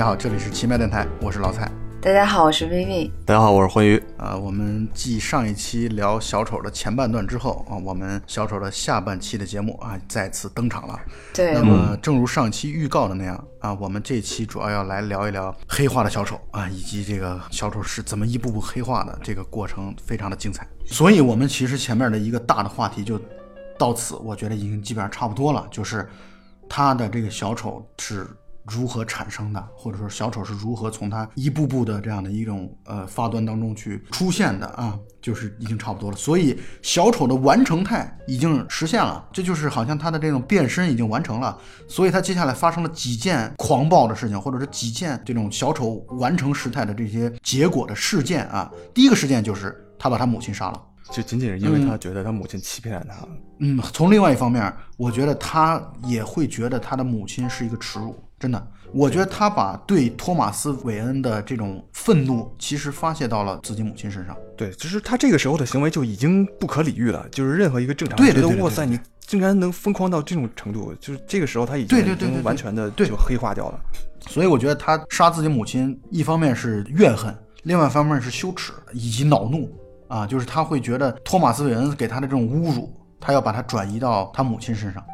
大家好，这里是奇妙电台，我是老蔡。大家好，我是 Vivi。大家好，我是欢愉。啊，我们继上一期聊小丑的前半段之后啊，我们小丑的下半期的节目啊再次登场了。对，那么正如上期预告的那样啊，我们这期主要要来聊一聊黑化的小丑啊，以及这个小丑是怎么一步步黑化的，这个过程非常的精彩。所以，我们其实前面的一个大的话题就到此，我觉得已经基本上差不多了，就是他的这个小丑是。如何产生的，或者说小丑是如何从他一步步的这样的一种呃发端当中去出现的啊，就是已经差不多了。所以小丑的完成态已经实现了，这就是好像他的这种变身已经完成了。所以他接下来发生了几件狂暴的事情，或者是几件这种小丑完成时态的这些结果的事件啊。第一个事件就是他把他母亲杀了，就仅仅是因为他觉得他母亲欺骗了他。嗯，从另外一方面，我觉得他也会觉得他的母亲是一个耻辱。真的，我觉得他把对托马斯·韦恩的这种愤怒，其实发泄到了自己母亲身上。对，其实他这个时候的行为就已经不可理喻了。就是任何一个正常人觉得，哇塞，你竟然能疯狂到这种程度，就是这个时候他已经已经完全的就黑化掉了。所以我觉得他杀自己母亲，一方面是怨恨，另外一方面是羞耻以及恼怒啊，就是他会觉得托马斯·韦恩给他的这种侮辱，他要把它转移到他母亲身上。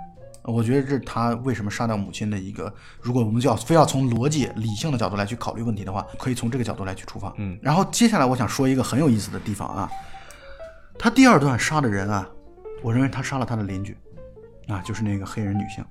我觉得这是他为什么杀掉母亲的一个，如果我们就要非要从逻辑理性的角度来去考虑问题的话，可以从这个角度来去出发。嗯，然后接下来我想说一个很有意思的地方啊，他第二段杀的人啊，我认为他杀了他的邻居，啊，就是那个黑人女性。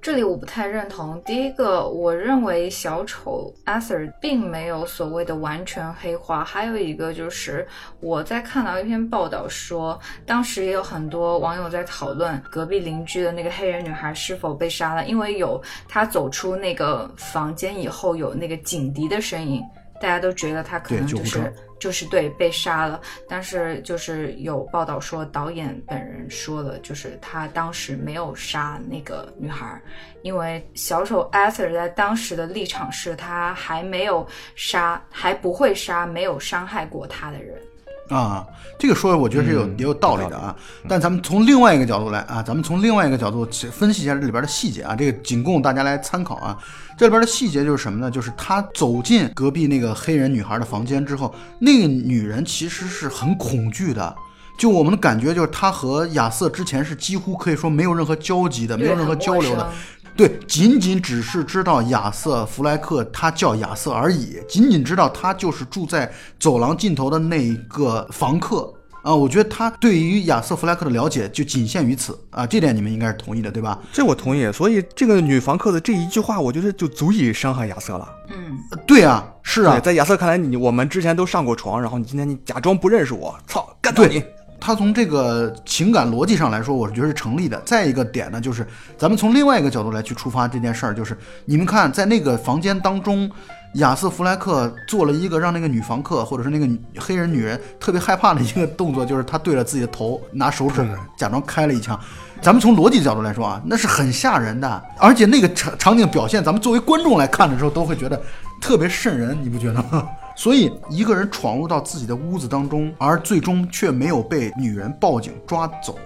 这里我不太认同。第一个，我认为小丑 Arthur 并没有所谓的完全黑化。还有一个就是，我在看到一篇报道说，当时也有很多网友在讨论隔壁邻居的那个黑人女孩是否被杀了，因为有她走出那个房间以后有那个警笛的声音，大家都觉得她可能就是。就是对被杀了，但是就是有报道说导演本人说了，就是他当时没有杀那个女孩，因为小丑 Arthur 在当时的立场是他还没有杀，还不会杀没有伤害过他的人。啊，这个说我觉得是有也有道理的啊。但咱们从另外一个角度来啊，咱们从另外一个角度分析一下这里边的细节啊，这个仅供大家来参考啊。这里边的细节就是什么呢？就是他走进隔壁那个黑人女孩的房间之后，那个女人其实是很恐惧的。就我们的感觉就是他和亚瑟之前是几乎可以说没有任何交集的，没有任何交流的。对，仅仅只是知道亚瑟弗莱克，他叫亚瑟而已。仅仅知道他就是住在走廊尽头的那一个房客啊。我觉得他对于亚瑟弗莱克的了解就仅限于此啊。这点你们应该是同意的，对吧？这我同意。所以这个女房客的这一句话，我觉得就足以伤害亚瑟了。嗯，对啊，是啊，在亚瑟看来，你我们之前都上过床，然后你今天你假装不认识我，操，干掉你。他从这个情感逻辑上来说，我是觉得是成立的。再一个点呢，就是咱们从另外一个角度来去出发这件事儿，就是你们看，在那个房间当中，亚瑟弗莱克做了一个让那个女房客或者是那个黑人女人特别害怕的一个动作，就是他对着自己的头拿手指假装开了一枪。咱们从逻辑角度来说啊，那是很吓人的，而且那个场场景表现，咱们作为观众来看的时候，都会觉得特别瘆人，你不觉得吗？所以，一个人闯入到自己的屋子当中，而最终却没有被女人报警抓走，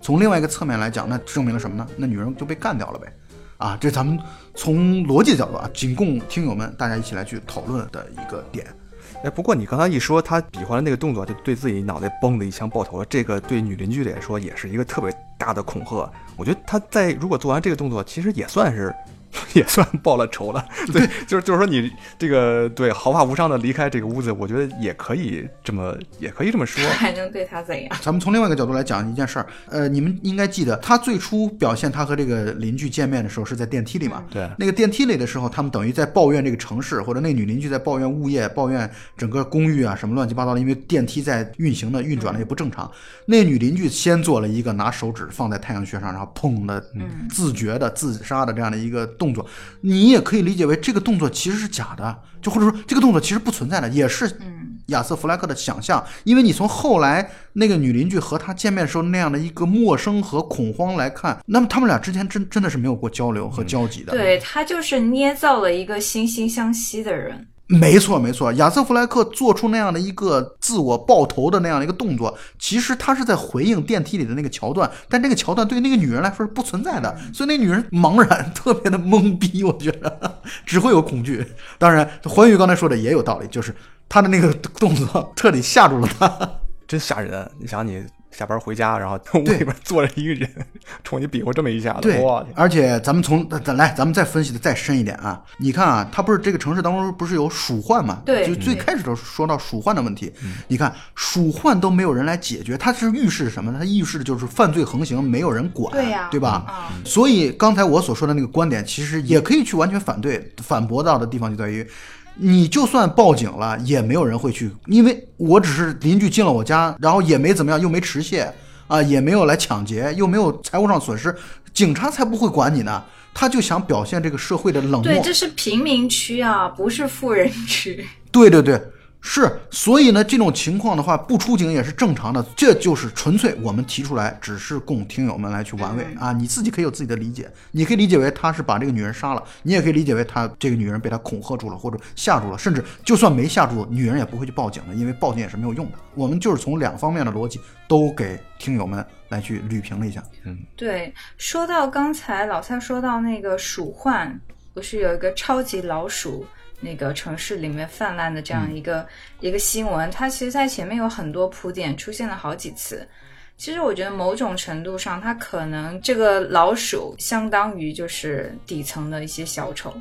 从另外一个侧面来讲，那证明了什么呢？那女人就被干掉了呗。啊，这咱们从逻辑角度啊，仅供听友们大家一起来去讨论的一个点。哎，不过你刚才一说他比划的那个动作，就对自己脑袋嘣的一枪爆头了，这个对女邻居来说也是一个特别大的恐吓。我觉得他在如果做完这个动作，其实也算是。也算报了仇了，对，就是就是说你这个对毫发无伤的离开这个屋子，我觉得也可以这么也可以这么说，还能对他怎样？咱们从另外一个角度来讲一件事儿，呃，你们应该记得他最初表现他和这个邻居见面的时候是在电梯里嘛？对，那个电梯里的时候，他们等于在抱怨这个城市，或者那女邻居在抱怨物业，抱怨整个公寓啊什么乱七八糟的，因为电梯在运行的运转的也不正常。那女邻居先做了一个拿手指放在太阳穴上，然后砰的自觉的自杀的这样的一个动作。你也可以理解为这个动作其实是假的，就或者说这个动作其实不存在的，也是亚瑟弗莱克的想象。因为你从后来那个女邻居和他见面时候那样的一个陌生和恐慌来看，那么他们俩之间真真的是没有过交流和交集的。对他就是捏造了一个惺惺相惜的人。没错，没错，亚瑟·弗莱克做出那样的一个自我爆头的那样的一个动作，其实他是在回应电梯里的那个桥段，但这个桥段对那个女人来说是不存在的，所以那女人茫然，特别的懵逼，我觉得只会有恐惧。当然，环宇刚才说的也有道理，就是他的那个动作彻底吓住了他。真吓人！你想你。下班回家，然后 屋里边坐着一个人，冲你比划这么一下子，对，而且咱们从咱来，咱们再分析的再深一点啊！你看啊，他不是这个城市当中不是有鼠患嘛？对，就最开始的说到鼠患的问题，你看鼠患都没有人来解决，它是预示什么呢？它预示的就是犯罪横行，没有人管，对呀，对吧？所以刚才我所说的那个观点，其实也可以去完全反对、反驳到的地方就在于。你就算报警了，也没有人会去，因为我只是邻居进了我家，然后也没怎么样，又没持械啊，也没有来抢劫，又没有财务上损失，警察才不会管你呢。他就想表现这个社会的冷漠。对，这是贫民区啊，不是富人区。对对对。是，所以呢，这种情况的话，不出警也是正常的。这就是纯粹我们提出来，只是供听友们来去玩味啊。你自己可以有自己的理解，你可以理解为他是把这个女人杀了，你也可以理解为他这个女人被他恐吓住了或者吓住了，甚至就算没吓住，女人也不会去报警的，因为报警也是没有用的。我们就是从两方面的逻辑都给听友们来去捋平了一下。嗯，对，说到刚才老蔡说到那个鼠患，不是有一个超级老鼠？那个城市里面泛滥的这样一个一个新闻，它其实，在前面有很多铺垫，出现了好几次。其实，我觉得某种程度上，它可能这个老鼠相当于就是底层的一些小丑，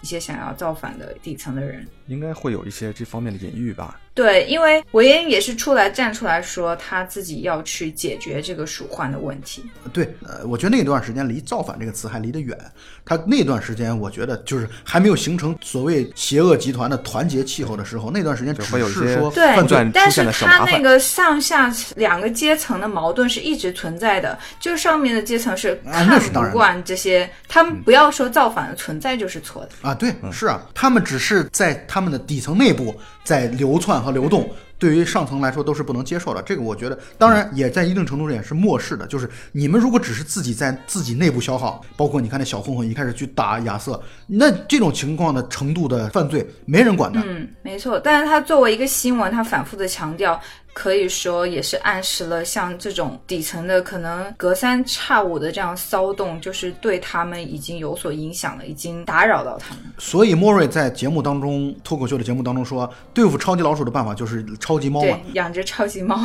一些想要造反的底层的人，应该会有一些这方面的隐喻吧。对，因为韦恩也是出来站出来说他自己要去解决这个鼠患的问题。对，呃，我觉得那段时间离“造反”这个词还离得远。他那段时间，我觉得就是还没有形成所谓邪恶集团的团结气候的时候，那段时间只是说对，但是他那个上下两个阶层的矛盾是一直存在的。就上面的阶层是看不惯这些，他们不要说造反的存在就是错的啊。对，是啊，他们只是在他们的底层内部在流窜。和流动对于上层来说都是不能接受的，这个我觉得当然也在一定程度上也是漠视的。就是你们如果只是自己在自己内部消耗，包括你看那小混混一开始去打亚瑟，那这种情况的程度的犯罪没人管的。嗯，没错。但是他作为一个新闻，他反复的强调。可以说也是暗示了，像这种底层的可能隔三差五的这样骚动，就是对他们已经有所影响了，已经打扰到他们。所以莫瑞在节目当中，脱口秀的节目当中说，对付超级老鼠的办法就是超级猫嘛，对，养只超级猫。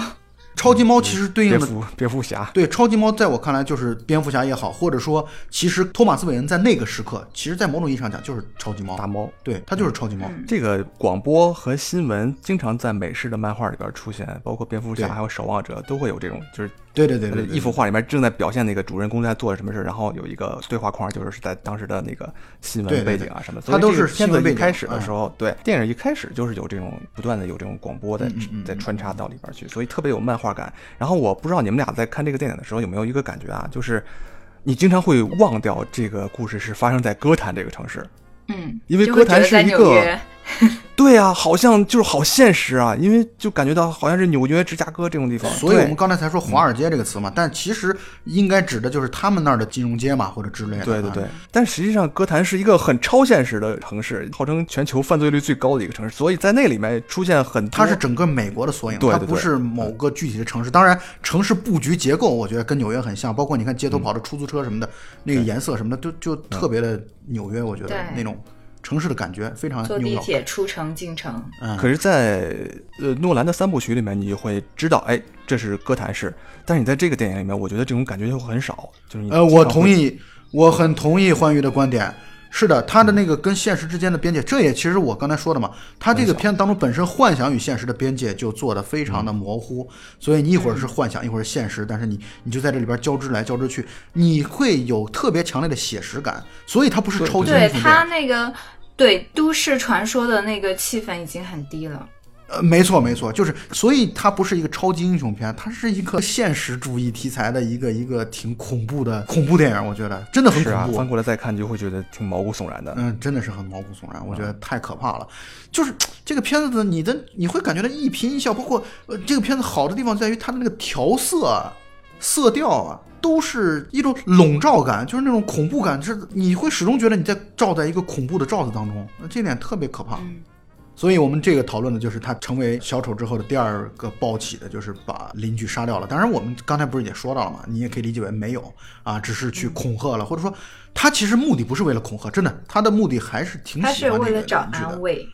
超级猫其实对应的蝙蝠侠，对超级猫，在我看来就是蝙蝠侠也好，或者说其实托马斯韦恩在那个时刻，其实，在某种意义上讲就是超级猫大猫，对，他就是超级猫。这个广播和新闻经常在美式的漫画里边出现，包括蝙蝠侠还有守望者都会有这种，就是对对对对，一幅画里面正在表现那个主人公在做什么事，然后有一个对话框，就是在当时的那个新闻背景啊什么。它都是片子一开始的时候，对电影一开始就是有这种不断的有这种广播在在穿插到里边去，所以特别有漫画感。然后我。我不知道你们俩在看这个电影的时候有没有一个感觉啊，就是你经常会忘掉这个故事是发生在歌坛这个城市，嗯，因为歌坛是一个。对啊，好像就是好现实啊，因为就感觉到好像是纽约、芝加哥这种地方，所以我们刚才才说华尔街这个词嘛，但其实应该指的就是他们那儿的金融街嘛，或者之类的。对对对，但实际上哥谭是一个很超现实的城市，号称全球犯罪率最高的一个城市，所以在那里面出现很，它是整个美国的缩影，它不是某个具体的城市。当然，城市布局结构我觉得跟纽约很像，包括你看街头跑的出租车什么的，那个颜色什么的，就就特别的纽约，我觉得那种。城市的感觉非常坐地铁出城进城，嗯可是，在呃诺兰的三部曲里面，你就会知道，哎，这是哥谭市。但是你在这个电影里面，我觉得这种感觉就很少。就是呃，我同意，我很同意欢愉的观点。是的，他的那个跟现实之间的边界，这也其实我刚才说的嘛。他这个片子当中本身幻想与现实的边界就做的非常的模糊，所以你一会儿是幻想，一会儿是现实，但是你你就在这里边交织来交织去，你会有特别强烈的写实感。所以它不是超级对他那个。对都市传说的那个气氛已经很低了。呃，没错没错，就是所以它不是一个超级英雄片，它是一个现实主义题材的一个一个挺恐怖的恐怖电影。我觉得真的很恐怖。翻过来再看就会觉得挺毛骨悚然的。嗯，真的是很毛骨悚然，我觉得太可怕了。就是这个片子的你的你会感觉到一颦一笑，包括呃这个片子好的地方在于它的那个调色、色调啊。都是一种笼罩感，就是那种恐怖感，是你会始终觉得你在罩在一个恐怖的罩子当中，这点特别可怕。所以我们这个讨论的就是他成为小丑之后的第二个暴起的，就是把邻居杀掉了。当然，我们刚才不是也说到了嘛，你也可以理解为没有啊，只是去恐吓了，或者说他其实目的不是为了恐吓，真的，他的目的还是挺他是喜欢这个为了找安。慰。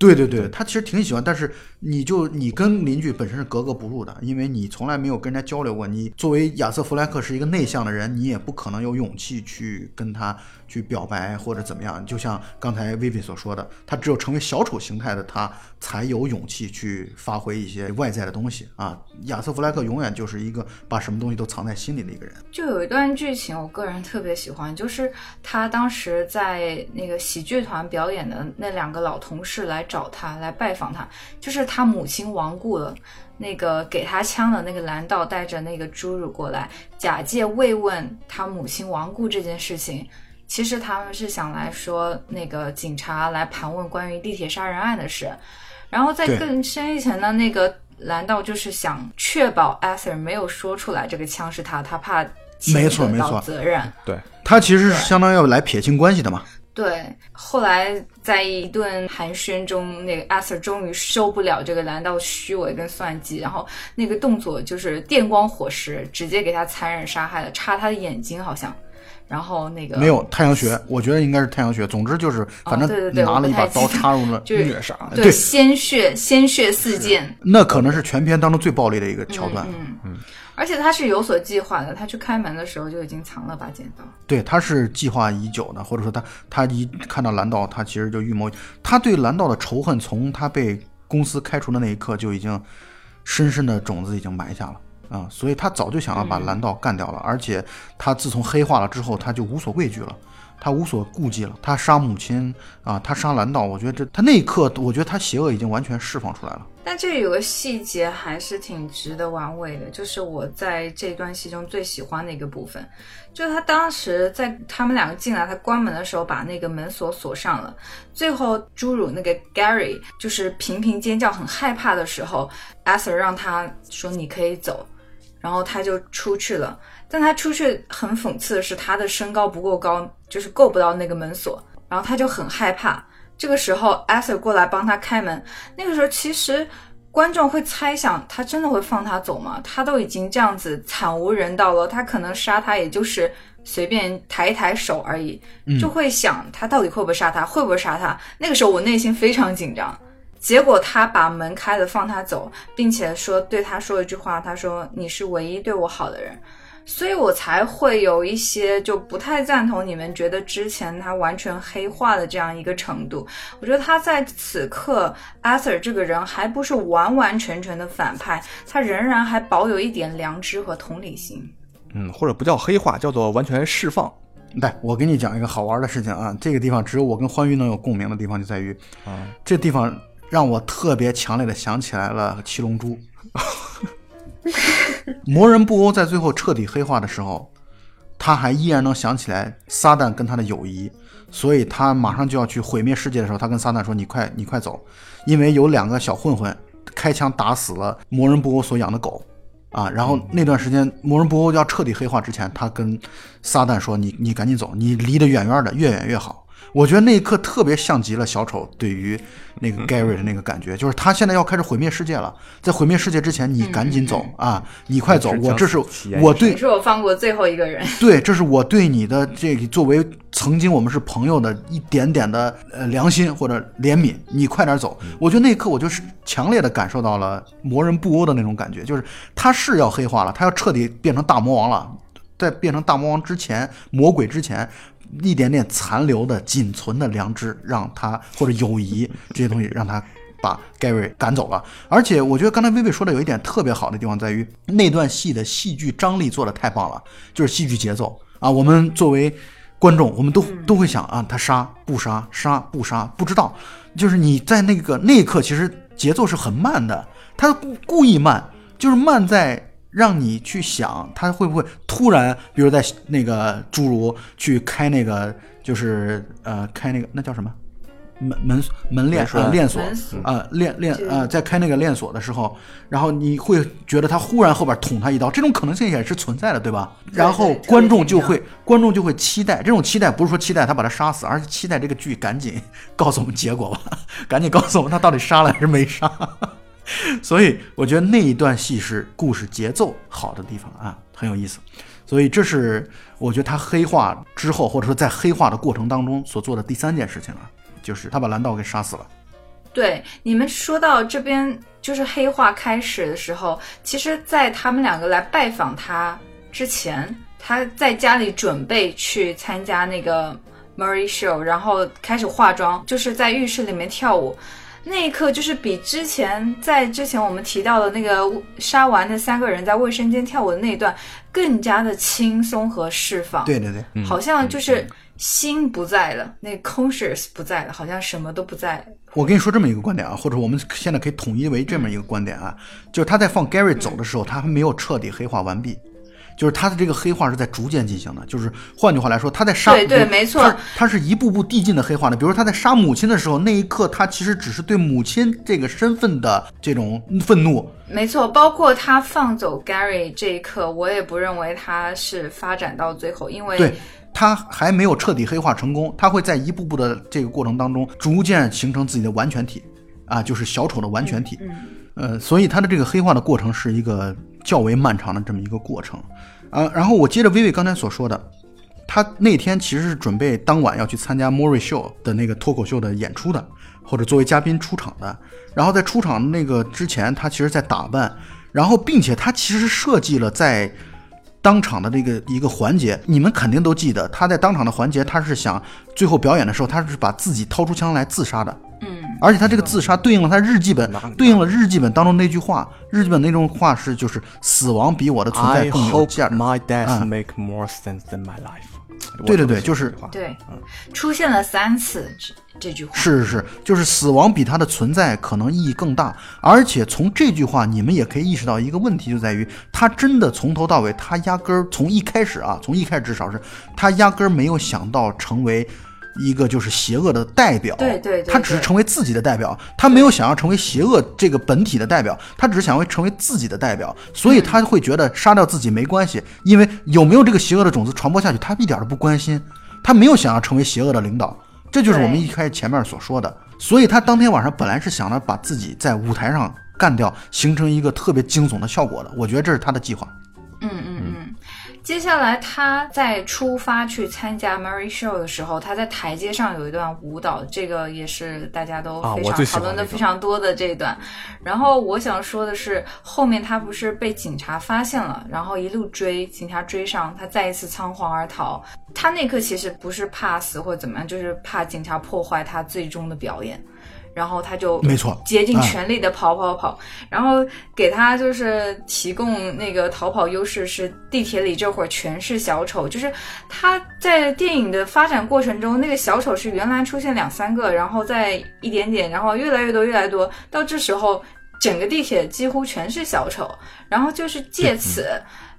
对对对，他其实挺喜欢，但是你就你跟邻居本身是格格不入的，因为你从来没有跟人家交流过。你作为亚瑟·弗莱克是一个内向的人，你也不可能有勇气去跟他去表白或者怎么样。就像刚才薇薇所说的，他只有成为小丑形态的他，才有勇气去发挥一些外在的东西啊。亚瑟·弗莱克永远就是一个把什么东西都藏在心里的一个人。就有一段剧情，我个人特别喜欢，就是他当时在那个喜剧团表演的那两个老同事来找他，来拜访他，就是他母亲亡故了。那个给他枪的那个蓝道带着那个侏儒过来，假借慰问他母亲亡故这件事情。其实他们是想来说，那个警察来盘问关于地铁杀人案的事，然后在更深一层的那个蓝道就是想确保 Arthur 没有说出来这个枪是他，他怕没错没错责任。对，他其实是相当于要来撇清关系的嘛。对，后来在一顿寒暄中，那个 Arthur 终于受不了这个蓝道虚伪跟算计，然后那个动作就是电光火石，直接给他残忍杀害了，插他的眼睛好像，然后那个没有太阳穴，我觉得应该是太阳穴。总之就是，反正拿了一把刀插入了，虐杀。对对鲜血 鲜血四溅，那可能是全片当中最暴力的一个桥段。嗯嗯，而且他是有所计划的，他去开门的时候就已经藏了把剪刀。对，他是计划已久的，或者说他他一看到蓝道，他其实就预谋，他对蓝道的仇恨从他被公司开除的那一刻就已经深深的种子已经埋下了啊、所以他早就想要把蓝道干掉了，而且他自从黑化了之后，他就无所畏惧了。他无所顾忌了，他杀母亲啊，他杀蓝道，我觉得这他那一刻，我觉得他邪恶已经完全释放出来了。但这里有个细节还是挺值得玩味的，就是我在这段戏中最喜欢的一个部分，就是他当时在他们两个进来，他关门的时候把那个门锁锁上了，最后侏儒那个 Gary 就是频频尖叫很害怕的时候，Arthur 让他说你可以走，然后他就出去了。但他出去很讽刺的是，他的身高不够高，就是够不到那个门锁，然后他就很害怕。这个时候，Arthur 过来帮他开门。那个时候，其实观众会猜想，他真的会放他走吗？他都已经这样子惨无人道了，他可能杀他也就是随便抬一抬手而已，就会想他到底会不会杀他，会不会杀他？那个时候我内心非常紧张。结果他把门开了，放他走，并且说对他说一句话，他说：“你是唯一对我好的人。”所以我才会有一些就不太赞同你们觉得之前他完全黑化的这样一个程度。我觉得他在此刻，Arthur 这个人还不是完完全全的反派，他仍然还保有一点良知和同理心。嗯，或者不叫黑化，叫做完全释放。来，我给你讲一个好玩的事情啊！这个地方只有我跟欢愉能有共鸣的地方就在于，啊，这地方让我特别强烈的想起来了《七龙珠》。魔人布欧在最后彻底黑化的时候，他还依然能想起来撒旦跟他的友谊，所以他马上就要去毁灭世界的时候，他跟撒旦说：“你快，你快走，因为有两个小混混开枪打死了魔人布欧所养的狗。”啊，然后那段时间，魔人布欧要彻底黑化之前，他跟撒旦说：“你你赶紧走，你离得远远的，越远越好。”我觉得那一刻特别像极了小丑对于那个 Gary 的那个感觉，就是他现在要开始毁灭世界了，在毁灭世界之前，你赶紧走啊，你快走，我这是我对你是我放过最后一个人。对，这是我对你的这个作为曾经我们是朋友的一点点的呃良心或者怜悯，你快点走。我觉得那一刻我就是强烈的感受到了魔人布欧的那种感觉，就是他是要黑化了，他要彻底变成大魔王了，在变成大魔王之前，魔鬼之前。一点点残留的、仅存的良知，让他或者友谊 这些东西，让他把 Gary 赶走了。而且，我觉得刚才薇薇说的有一点特别好的地方在于，那段戏的戏剧张力做的太棒了，就是戏剧节奏啊。我们作为观众，我们都都会想啊，他杀不杀，杀不杀，不知道。就是你在那个那一刻，其实节奏是很慢的，他故故意慢，就是慢在。让你去想他会不会突然，比如在那个侏儒去开那个，就是呃开那个那叫什么？门门门链门栓啊链锁。门锁。啊链链这啊，在开那个链锁的时候，然后你会觉得他忽然后边捅他一刀，这种可能性也是存在的，对吧？然后观众就会观众就会期待，这种期待不是说期待他把他杀死，而是期待这个剧赶紧告诉我们结果吧，赶紧告诉我们他到底杀了还是没杀。所以我觉得那一段戏是故事节奏好的地方啊，很有意思。所以这是我觉得他黑化之后，或者说在黑化的过程当中所做的第三件事情了，就是他把蓝道给杀死了。对，你们说到这边就是黑化开始的时候，其实，在他们两个来拜访他之前，他在家里准备去参加那个 Murray Show，然后开始化妆，就是在浴室里面跳舞。那一刻就是比之前在之前我们提到的那个杀完那三个人在卫生间跳舞的那一段更加的轻松和释放。对对对，嗯好像就是心不在了，那 conscious 不在了，好像什么都不在了。我跟你说这么一个观点啊，或者我们现在可以统一为这么一个观点啊，就是他在放 Gary 走的时候，他还没有彻底黑化完毕。就是他的这个黑化是在逐渐进行的，就是换句话来说，他在杀对对没错他他是一步步递进的黑化的。比如说他在杀母亲的时候，那一刻他其实只是对母亲这个身份的这种愤怒，没错，包括他放走 Gary 这一刻，我也不认为他是发展到最后，因为对他还没有彻底黑化成功，他会在一步步的这个过程当中，逐渐形成自己的完全体，啊，就是小丑的完全体。嗯呃，所以他的这个黑化的过程是一个较为漫长的这么一个过程，啊，然后我接着薇薇刚才所说的，他那天其实是准备当晚要去参加 Murray Show 的那个脱口秀的演出的，或者作为嘉宾出场的。然后在出场那个之前，他其实在打扮，然后并且他其实设计了在当场的这个一个环节，你们肯定都记得，他在当场的环节，他是想最后表演的时候，他是把自己掏出枪来自杀的。嗯，而且他这个自杀对应了他日记本，对应了日记本当中那句话，日记本那种话是就是死亡比我的存在更有价值。my death 啊 make more sense than my life。对对对就是这句话对，出现了三次这这句话。是是是，就是死亡比他的存在可能意义更大。而且从这句话，你们也可以意识到一个问题，就在于他真的从头到尾，他压根儿从一开始啊，从一开始至少是他压根儿没有想到成为。一个就是邪恶的代表，对对对他只是成为自己的代表，他没有想要成为邪恶这个本体的代表，他只是想要成为自己的代表，所以他会觉得杀掉自己没关系，因为有没有这个邪恶的种子传播下去，他一点都不关心，他没有想要成为邪恶的领导，这就是我们一开始前面所说的。所以他当天晚上本来是想着把自己在舞台上干掉，形成一个特别惊悚的效果的。我觉得这是他的计划。嗯嗯嗯。接下来他在出发去参加 Murray Show 的时候，他在台阶上有一段舞蹈，这个也是大家都非常讨论的非常多的这一段。然后我想说的是，后面他不是被警察发现了，然后一路追，警察追上，他再一次仓皇而逃。他那刻其实不是怕死或者怎么样，就是怕警察破坏他最终的表演。然后他就没错竭尽哎全力的跑跑跑，然后给他就是提供那个逃跑优势是地铁里这会儿全是小丑，就是他在电影的发展过程中，那个小丑是原来出现两三个，然后再一点点，然后越来越多越来越多，到这时候整个地铁几乎全是小丑，然后就是借此。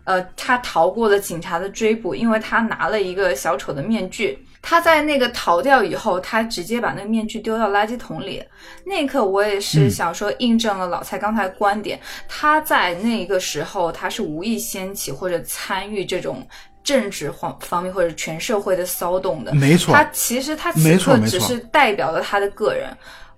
呃，他逃过了警察的追捕，因为他拿了一个小丑的面具。他在那个逃掉以后，他直接把那个面具丢到垃圾桶里。那一刻，我也是想说，印证了老蔡刚才观点。他在那个时候，他是无意掀起或者参与这种政治方方面或者全社会的骚动的。没错他其实他此刻只是代表了他的个人。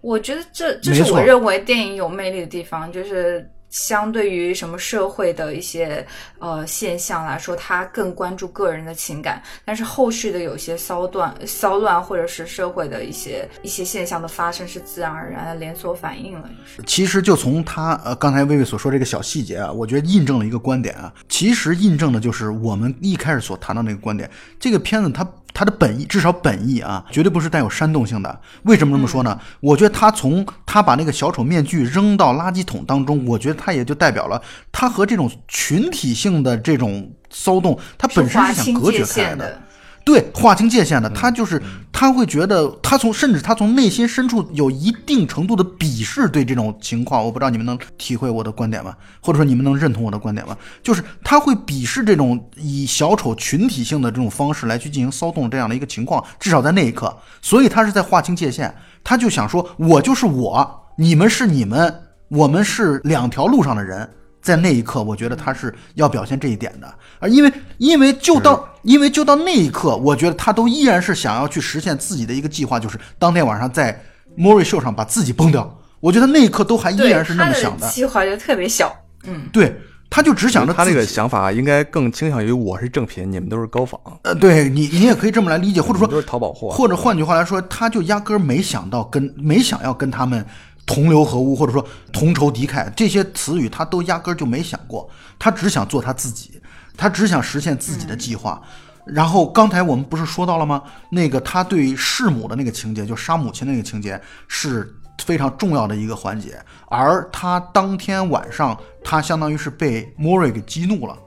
我觉得这这是我认为电影有魅力的地方，就是相对于什么社会的一些呃现象来说，他更关注个人的情感，但是后续的有些骚乱、骚乱或者是社会的一些一些现象的发生是自然而然的连锁反应了，其实就从他呃刚才薇薇所说这个小细节啊，我觉得印证了一个观点啊，其实印证的就是我们一开始所谈到那个观点。这个片子它它的本意，至少本意啊，绝对不是带有煽动性的。为什么这么说呢？我觉得他从他把那个小丑面具扔到垃圾桶当中，我觉得他也就代表了他和这种群体性的这种骚动，他本身是想隔绝开来限的。对，划清界限的，他就是他会觉得，他从甚至他从内心深处有一定程度的鄙视对这种情况。我不知道你们能体会我的观点吗？或者说你们能认同我的观点吗？就是他会鄙视这种以小丑群体性的这种方式来去进行骚动这样的一个情况，至少在那一刻，所以他是在划清界限。他就想说，我就是我，你们是你们，我们是两条路上的人。在那一刻，我觉得他是要表现这一点的，而因为因为就到因为就到那一刻，我觉得他都依然是想要去实现自己的一个计划，就是当天晚上在莫瑞秀上把自己崩掉。我觉得那一刻都还依然是那么想的，计划就特别小，嗯，对，他就只想着他这个想法应该更倾向于我是正品，你们都是高仿。呃，对你你也可以这么来理解，或者说都是淘宝货，或者换句话来说，他就压根儿没想到跟没想要跟他们。同流合污，或者说同仇敌忾，这些词语他都压根儿就没想过，他只想做他自己，他只想实现自己的计划。然后刚才我们不是说到了吗？那个他对弑母的那个情节，就杀母亲那个情节是非常重要的一个环节。而他当天晚上，他相当于是被莫瑞给激怒了，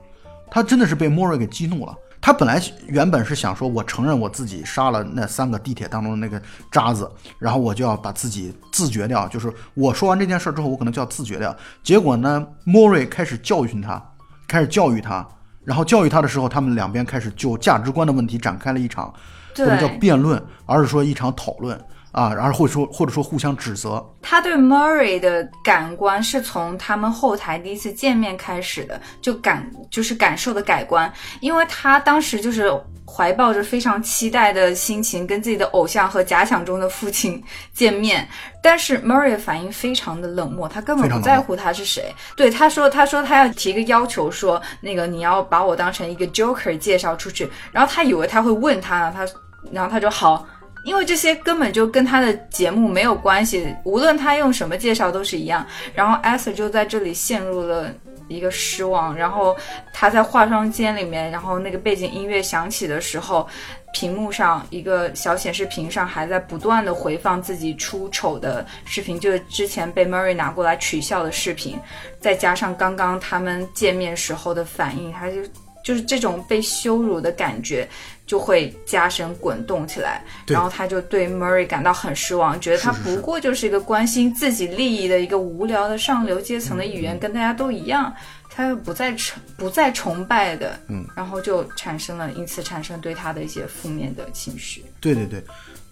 他真的是被莫瑞给激怒了。他本来原本是想说，我承认我自己杀了那三个地铁当中的那个渣子，然后我就要把自己自觉掉。就是我说完这件事之后，我可能就要自觉掉。结果呢，莫瑞开始教训他，开始教育他，然后教育他的时候，他们两边开始就价值观的问题展开了一场，或者叫辩论，而是说一场讨论。啊，然后或者说或者说互相指责。他对 Murray 的感官是从他们后台第一次见面开始的，就感就是感受的改观，因为他当时就是怀抱着非常期待的心情跟自己的偶像和假想中的父亲见面，但是 Murray 反应非常的冷漠，他根本不在乎他是谁。对，他说他说他要提一个要求，说那个你要把我当成一个 Joker 介绍出去，然后他以为他会问他，他然后他就好。因为这些根本就跟他的节目没有关系，无论他用什么介绍都是一样。然后艾瑟就在这里陷入了一个失望。然后他在化妆间里面，然后那个背景音乐响起的时候，屏幕上一个小显示屏上还在不断的回放自己出丑的视频，就是之前被 Murray 拿过来取笑的视频，再加上刚刚他们见面时候的反应，他就就是这种被羞辱的感觉。就会加深滚动起来，然后他就对 Murray 感到很失望，觉得他不过就是一个关心自己利益的一个无聊的上流阶层的议员，跟大家都一样，他又不再崇不再崇拜的，嗯，然后就产生了因此产生对他的一些负面的情绪。对对对，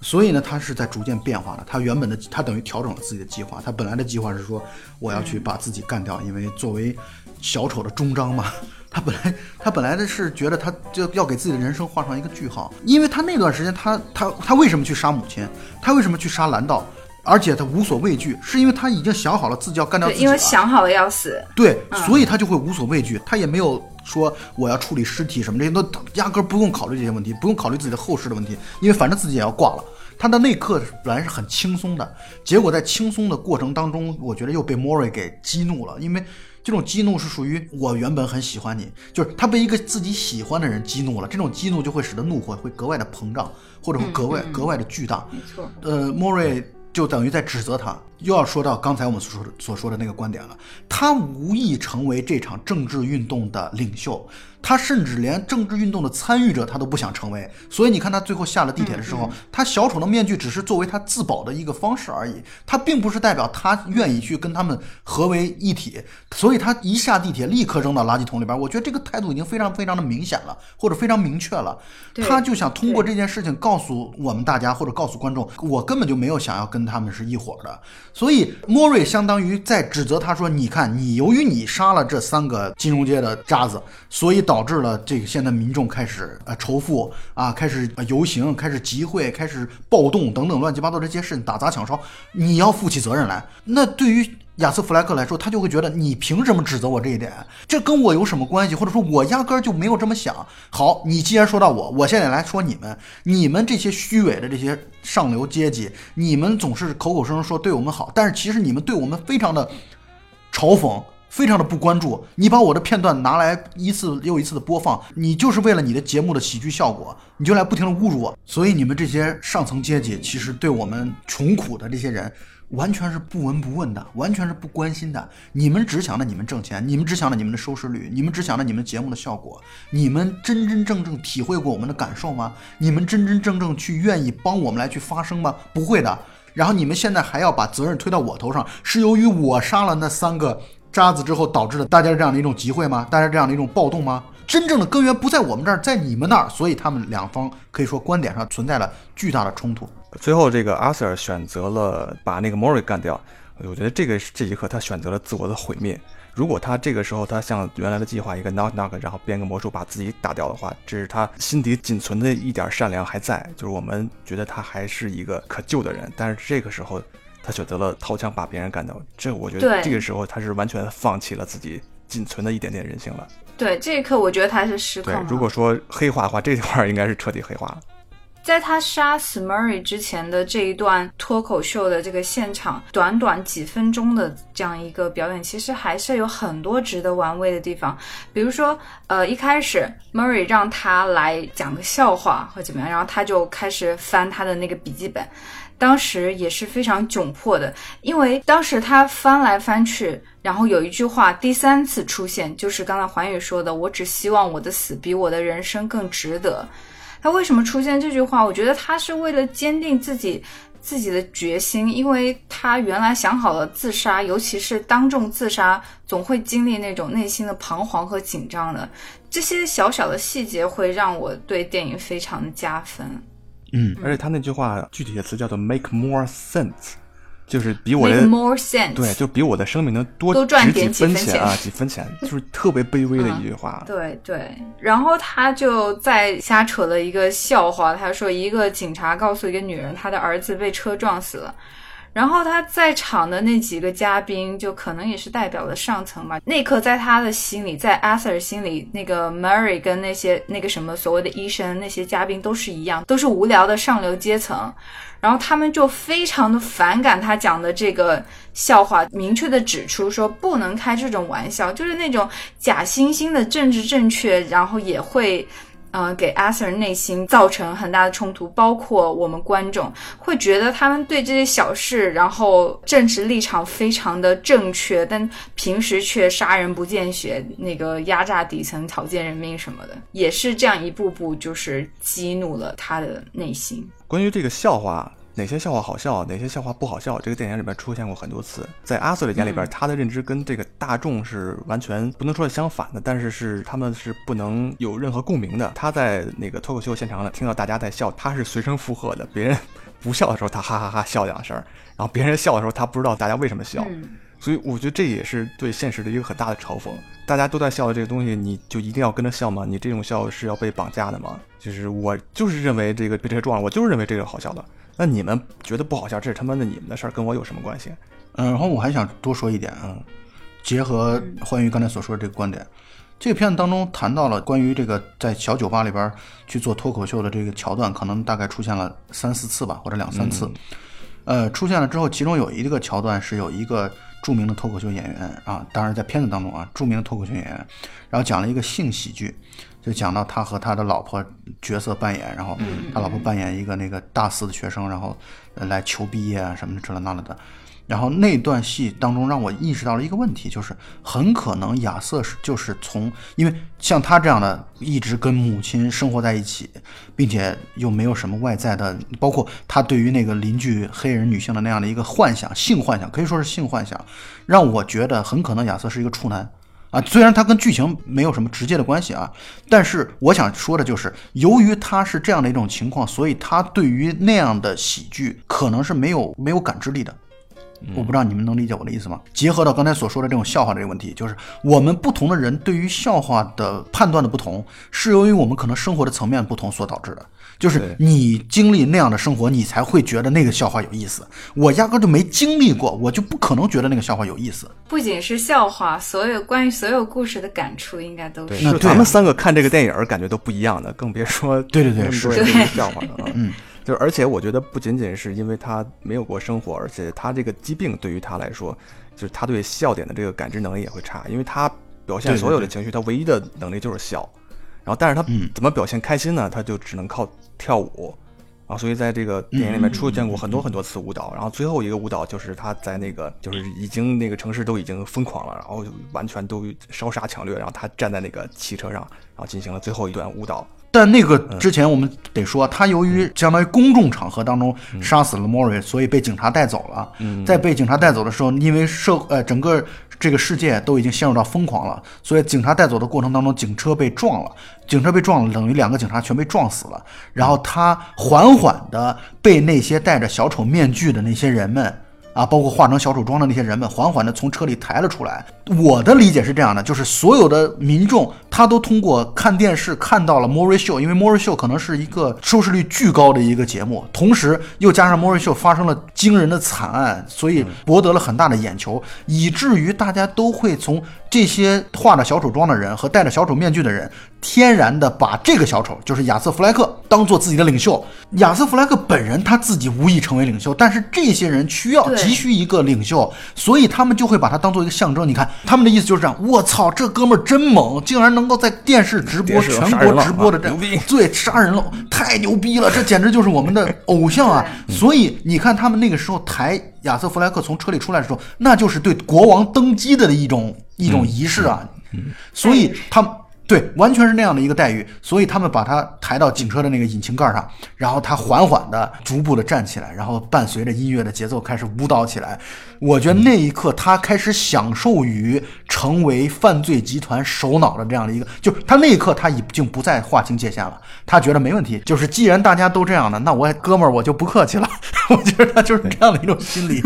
所以呢，他是在逐渐变化的。他原本的他等于调整了自己的计划，他本来的计划是说我要去把自己干掉，因为作为小丑的终章嘛。他本来，他本来的是觉得他就要给自己的人生画上一个句号，因为他那段时间，他他他为什么去杀母亲？他为什么去杀蓝道？而且他无所畏惧，是因为他已经想好了自己要干掉自己因为想好了要死。对，所以他就会无所畏惧，他也没有说我要处理尸体什么这些，都压根不用考虑这些问题，不用考虑自己的后事的问题，因为反正自己也要挂了。他的那一刻本来是很轻松的，结果在轻松的过程当中，我觉得又被莫瑞给激怒了，因为。这种激怒是属于我原本很喜欢你，就是他被一个自己喜欢的人激怒了，这种激怒就会使得怒火会格外的膨胀，或者会格外格外的巨大。没错，呃，莫瑞就等于在指责他，又要说到刚才我们所说的所说的那个观点了，他无意成为这场政治运动的领袖。他甚至连政治运动的参与者他都不想成为，所以你看他最后下了地铁的时候，他小丑的面具只是作为他自保的一个方式而已，他并不是代表他愿意去跟他们合为一体，所以他一下地铁立刻扔到垃圾桶里边。我觉得这个态度已经非常非常的明显了，或者非常明确了，他就想通过这件事情告诉我们大家或者告诉观众，我根本就没有想要跟他们是一伙的。所以莫瑞相当于在指责他说：“你看，你由于你杀了这三个金融界的渣子，所以导。”导致了这个现在民众开始呃仇富啊，开始游行，开始集会，开始暴动等等乱七八糟这些事情打砸抢烧，你要负起责任来。那对于亚瑟弗莱克来说，他就会觉得你凭什么指责我这一点？这跟我有什么关系？或者说我压根儿就没有这么想。好，你既然说到我，我现在来说你们，你们这些虚伪的这些上流阶级，你们总是口口声声说对我们好，但是其实你们对我们非常的嘲讽。非常的不关注，你把我的片段拿来一次又一次的播放，你就是为了你的节目的喜剧效果，你就来不停的侮辱我。所以你们这些上层阶级，其实对我们穷苦的这些人，完全是不闻不问的，完全是不关心的。你们只想着你们挣钱，你们只想着你们的收视率，你们只想着你们节目的效果。你们真真正正体会过我们的感受吗？你们真真正正去愿意帮我们来去发声吗？不会的。然后你们现在还要把责任推到我头上，是由于我杀了那三个。渣子之后导致了大家这样的一种集会吗？大家这样的一种暴动吗？真正的根源不在我们这儿，在你们那儿，所以他们两方可以说观点上存在了巨大的冲突。最后这个阿 Sir 选择了把那个 Mori 干掉，我觉得这个这一刻他选择了自我的毁灭。如果他这个时候他像原来的计划一个 knock knock，然后变个魔术把自己打掉的话，这是他心底仅存的一点善良还在，就是我们觉得他还是一个可救的人。但是这个时候他选择了掏枪把别人干掉，这我觉得对这个时候他是完全放弃了自己仅存的一点点人性了。对，这一刻我觉得他是失控对。，如果说黑化的话，这块儿应该是彻底黑化了。在他杀死 Murray 之前的这一段脱口秀的这个现场，短短几分钟的这样一个表演，其实还是有很多值得玩味的地方。比如说，呃，一开始 Murray 让他来讲个笑话或怎么样，然后他就开始翻他的那个笔记本。当时也是非常窘迫的，因为当时他翻来翻去，然后有一句话第三次出现，就是刚才环宇说的：“我只希望我的死比我的人生更值得。”他为什么出现这句话？我觉得他是为了坚定自己自己的决心，因为他原来想好了自杀，尤其是当众自杀，总会经历那种内心的彷徨和紧张的。这些小小的细节会让我对电影非常的加分。嗯，而且他那句话具体的词叫做 “make more sense”，就是比我 Make 的 more sense。对，就比我的生命能多多赚点几分钱啊，几分钱，就是特别卑微的一句话。对对，然后他就在瞎扯了一个笑话，他说一个警察告诉一个女人，她的儿子被车撞死了。然后他在场的那几个嘉宾，就可能也是代表了上层吧。那一刻，在他的心里，在 Arthur 心里，那个 Mary 跟那些那个什么所谓的医生，那些嘉宾都是一样，都是无聊的上流阶层。然后他们就非常的反感他讲的这个笑话，明确的指出说不能开这种玩笑，就是那种假惺惺的政治正确，然后也会。呃，给阿 Sir 内心造成很大的冲突，包括我们观众会觉得他们对这些小事，然后政治立场非常的正确，但平时却杀人不见血，那个压榨底层、草菅人命什么的，也是这样一步步就是激怒了他的内心。关于这个笑话，哪些笑话好笑，哪些笑话不好笑，这个电影里边出现过很多次。在阿 Sir 的眼里边，他的认知跟这个大众是完全不能说是相反的，但是是他们是不能有任何共鸣的。他在那个脱口秀现场呢，听到大家在笑，他是随声附和的。别人不笑的时候，他哈哈哈笑两声；然后别人笑的时候，他不知道大家为什么笑。嗯，所以我觉得这也是对现实的一个很大的嘲讽。大家都在笑的这个东西，你就一定要跟着笑吗？你这种笑是要被绑架的吗？就是我就是认为这个被车撞了，我就是认为这个好笑的。那你们觉得不好笑，这是他妈的你们的事儿，跟我有什么关系？嗯，然后我还想多说一点啊，结合欢愉刚才所说的这个观点，这个片子当中谈到了关于这个在小酒吧里边去做脱口秀的这个桥段，可能大概出现了三四次吧，或者两三次。呃，出现了之后，其中有一个桥段是有一个著名的脱口秀演员啊，当然在片子当中啊，著名的脱口秀演员，然后讲了一个性喜剧，就讲到他和他的老婆角色扮演，然后他老婆扮演一个那个大四的学生，然后呃来求毕业啊什么的这了那了的。然后那段戏当中让我意识到了一个问题，就是很可能亚瑟是就是从，因为像他这样的一直跟母亲生活在一起，并且又没有什么外在的，包括他对于那个邻居黑人女性的那样的一个幻想，性幻想可以说是性幻想，让我觉得很可能亚瑟是一个处男。啊，虽然他跟剧情没有什么直接的关系啊，但是我想说的就是，由于他是这样的一种情况，所以他对于那样的喜剧可能是没有没有感知力的。我不知道你们能理解我的意思吗？结合到刚才所说的这种笑话这个问题，就是我们不同的人对于笑话的判断的不同，是由于我们可能生活的层面不同所导致的。就是你经历那样的生活，你才会觉得那个笑话有意思。我压根就没经历过，我就不可能觉得那个笑话有意思。不仅是笑话，所有关于所有故事的感触应该都，是。那咱们三个看这个电影儿感觉都不一样的，更别说对对对那么是是多人这个笑话了啊。嗯，就是而且我觉得不仅仅是因为他没有过生活，而且他这个疾病对于他来说，就是他对笑点的这个感知能力也会差，因为他表现所有的情绪，他唯一的能力就是笑。然后，但是他嗯怎么表现开心呢？他就只能靠跳舞。啊，所以在这个电影里面出现过很多很多次舞蹈，然后最后一个舞蹈就是他在那个就是已经那个城市都已经疯狂了，然后完全都烧杀抢掠，然后他站在那个汽车上，然后进行了最后一段舞蹈。但那个之前我们得说，他由于相当于公众场合当中杀死了 Mori，所以被警察带走了。在被警察带走的时候，因为社呃整个这个世界都已经陷入到疯狂了，所以警察带走的过程当中，警车被撞了，警车被撞了，等于两个警察全被撞死了。然后他缓缓的被那些戴着小丑面具的那些人们。啊，包括化成小丑妆的那些人们，缓缓地从车里抬了出来。我的理解是这样的，就是所有的民众他都通过看电视看到了 Mori Show，因为 Mori Show 可能是一个收视率巨高的一个节目，同时又加上 Mori Show 发生了惊人的惨案，所以博得了很大的眼球，以至于大家都会从这些化着小丑妆的人和戴着小丑面具的人。天然的把这个小丑，就是亚瑟·弗莱克，当做自己的领袖。亚瑟·弗莱克本人他自己无意成为领袖，但是这些人需要急需一个领袖，所以他们就会把他当做一个象征。你看他们的意思就是这样：我操，这哥们儿真猛，竟然能够在电视直播、全国直播的这对杀人了，太牛逼了！这简直就是我们的偶像啊！所以你看他们那个时候抬亚瑟·弗莱克从车里出来的时候，那就是对国王登基的一种一种仪式啊。所以他。对，完全是那样的一个待遇，所以他们把他抬到警车的那个引擎盖上，然后他缓缓的、逐步的站起来，然后伴随着音乐的节奏开始舞蹈起来。我觉得那一刻他开始享受于成为犯罪集团首脑的这样的一个，就他那一刻他已经不再划清界限了，他觉得没问题，就是既然大家都这样的，那我哥们儿我就不客气了。我觉得他就是这样的一种心理。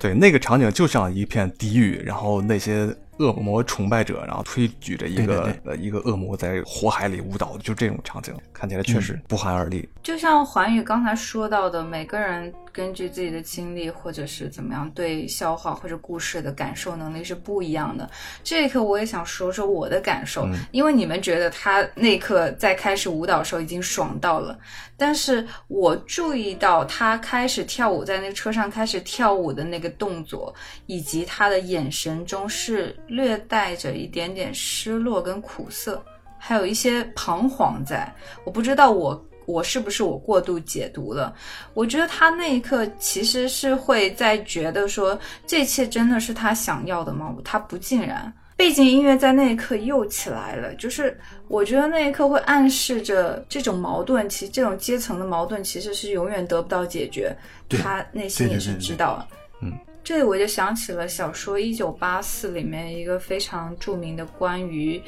对，那个场景就像一片地狱，然后那些。恶魔崇拜者，然后推举着一个呃一个恶魔在火海里舞蹈，就这种场景看起来确实不寒而栗。就像环宇刚才说到的，每个人根据自己的经历或者是怎么样，对笑话或者故事的感受能力是不一样的。这一刻我也想说说我的感受，因为你们觉得他那一刻在开始舞蹈的时候已经爽到了，但是我注意到他开始跳舞，在那个车上开始跳舞的那个动作，以及他的眼神中是。略带着一点点失落跟苦涩，还有一些彷徨在。我不知道我我是不是我过度解读了。我觉得他那一刻其实是会在觉得说，这一切真的是他想要的吗？他不尽然。背景音乐在那一刻又起来了，就是我觉得那一刻会暗示着这种矛盾，其实这种阶层的矛盾其实是永远得不到解决。他内心也是知道。嗯。这里我就想起了小说《一九八四》里面一个非常著名的关于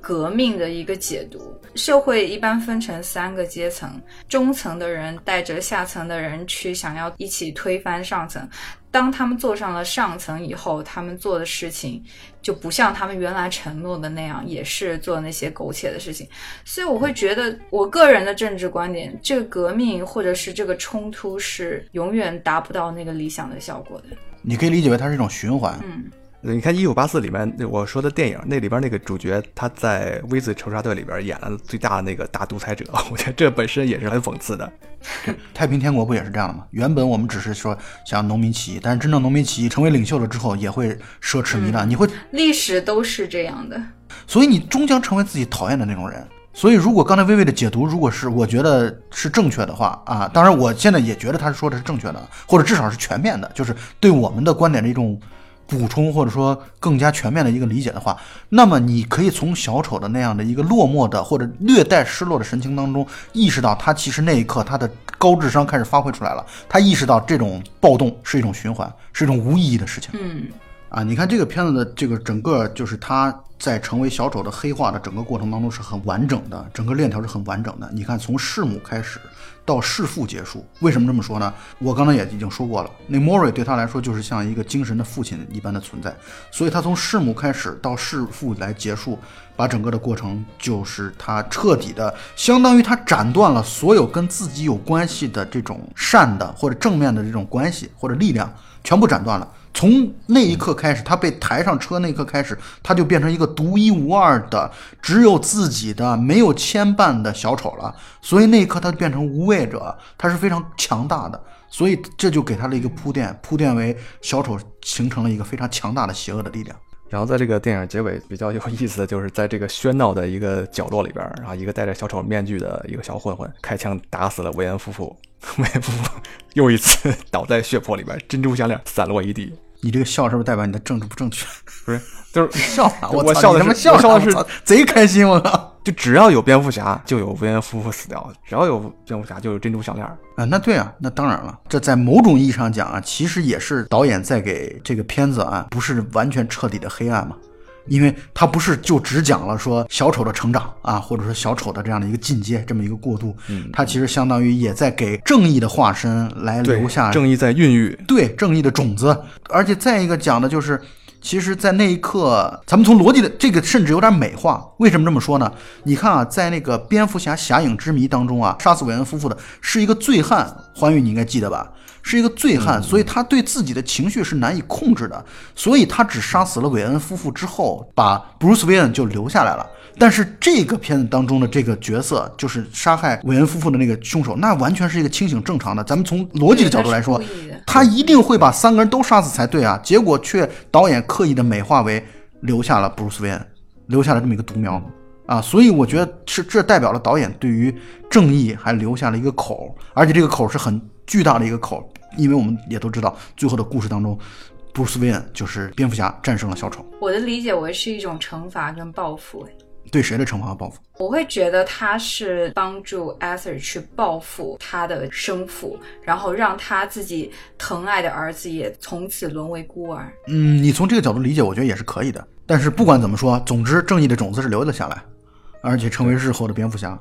革命的一个解读。社会一般分成三个阶层：中层的人带着下层的人去想要一起推翻上层。当他们坐上了上层以后，他们做的事情就不像他们原来承诺的那样，也是做那些苟且的事情。所以我会觉得，我个人的政治观点，这个革命或者是这个冲突是永远达不到那个理想的效果的。你可以理解为它是一种循环。嗯，你看《一九八四》里面我说的电影，那里边那个主角他在 V 字仇杀队里边演了最大的那个大独裁者，我觉得这本身也是很讽刺的。太平天国不也是这样的吗？原本我们只是说想农民起义，但是真正农民起义成为领袖了之后，也会奢侈糜烂。你会历史都是这样的，所以你终将成为自己讨厌的那种人。所以，如果刚才微微的解读，如果是我觉得是正确的话啊，当然我现在也觉得他说的是正确的，或者至少是全面的，就是对我们的观点的一种补充，或者说更加全面的一个理解的话，那么你可以从小丑的那样的一个落寞的或者略带失落的神情当中，意识到他其实那一刻他的高智商开始发挥出来了，他意识到这种暴动是一种循环，是一种无意义的事情。嗯，啊，你看这个片子的这个整个就是他。在成为小丑的黑化的整个过程当中是很完整的，整个链条是很完整的。你看，从弑母开始到弑父结束，为什么这么说呢？我刚才也已经说过了，那莫瑞对他来说就是像一个精神的父亲一般的存在，所以他从弑母开始到弑父来结束，把整个的过程就是他彻底的，相当于他斩断了所有跟自己有关系的这种善的或者正面的这种关系或者力量，全部斩断了。从那一刻开始，他被抬上车那一刻开始，他就变成一个独一无二的、只有自己的、没有牵绊的小丑了。所以那一刻，他变成无畏者，他是非常强大的。所以这就给他了一个铺垫，铺垫为小丑形成了一个非常强大的邪恶的力量。然后在这个电影结尾比较有意思的就是，在这个喧闹的一个角落里边，然后一个戴着小丑面具的一个小混混开枪打死了维恩夫妇，维恩夫妇 又一次倒在血泊里边，珍珠项链散落一地。你这个笑是不是代表你的政治不正确？不是，就是 笑，我笑的什么笑？笑的是贼开心，我靠！就只要有蝙蝠侠，就有韦恩夫妇死掉；只要有蝙蝠侠，就有珍珠项链。啊，那对啊，那当然了，这在某种意义上讲啊，其实也是导演在给这个片子啊，不是完全彻底的黑暗嘛。因为他不是就只讲了说小丑的成长啊，或者说小丑的这样的一个进阶，这么一个过渡，嗯，他其实相当于也在给正义的化身来留下正义在孕育，对正义的种子。而且再一个讲的就是，其实，在那一刻，咱们从逻辑的这个甚至有点美化。为什么这么说呢？你看啊，在那个蝙蝠侠侠影之谜当中啊，杀死韦恩夫妇的是一个醉汉，欢愉你应该记得吧？是一个醉汉，所以他对自己的情绪是难以控制的，所以他只杀死了韦恩夫妇之后，把 Bruce Wayne 就留下来了。但是这个片子当中的这个角色，就是杀害韦恩夫妇的那个凶手，那完全是一个清醒正常的。咱们从逻辑的角度来说，他一定会把三个人都杀死才对啊，结果却导演刻意的美化为留下了布鲁斯韦恩，留下了这么一个独苗啊，所以我觉得是这代表了导演对于正义还留下了一个口，而且这个口是很。巨大的一个口，因为我们也都知道，最后的故事当中，布鲁斯·韦恩就是蝙蝠侠战胜了小丑。我的理解为是一种惩罚跟报复。对谁的惩罚和报复？我会觉得他是帮助阿 Sir 去报复他的生父，然后让他自己疼爱的儿子也从此沦为孤儿。嗯，你从这个角度理解，我觉得也是可以的。但是不管怎么说，总之正义的种子是留了下来，而且成为日后的蝙蝠侠。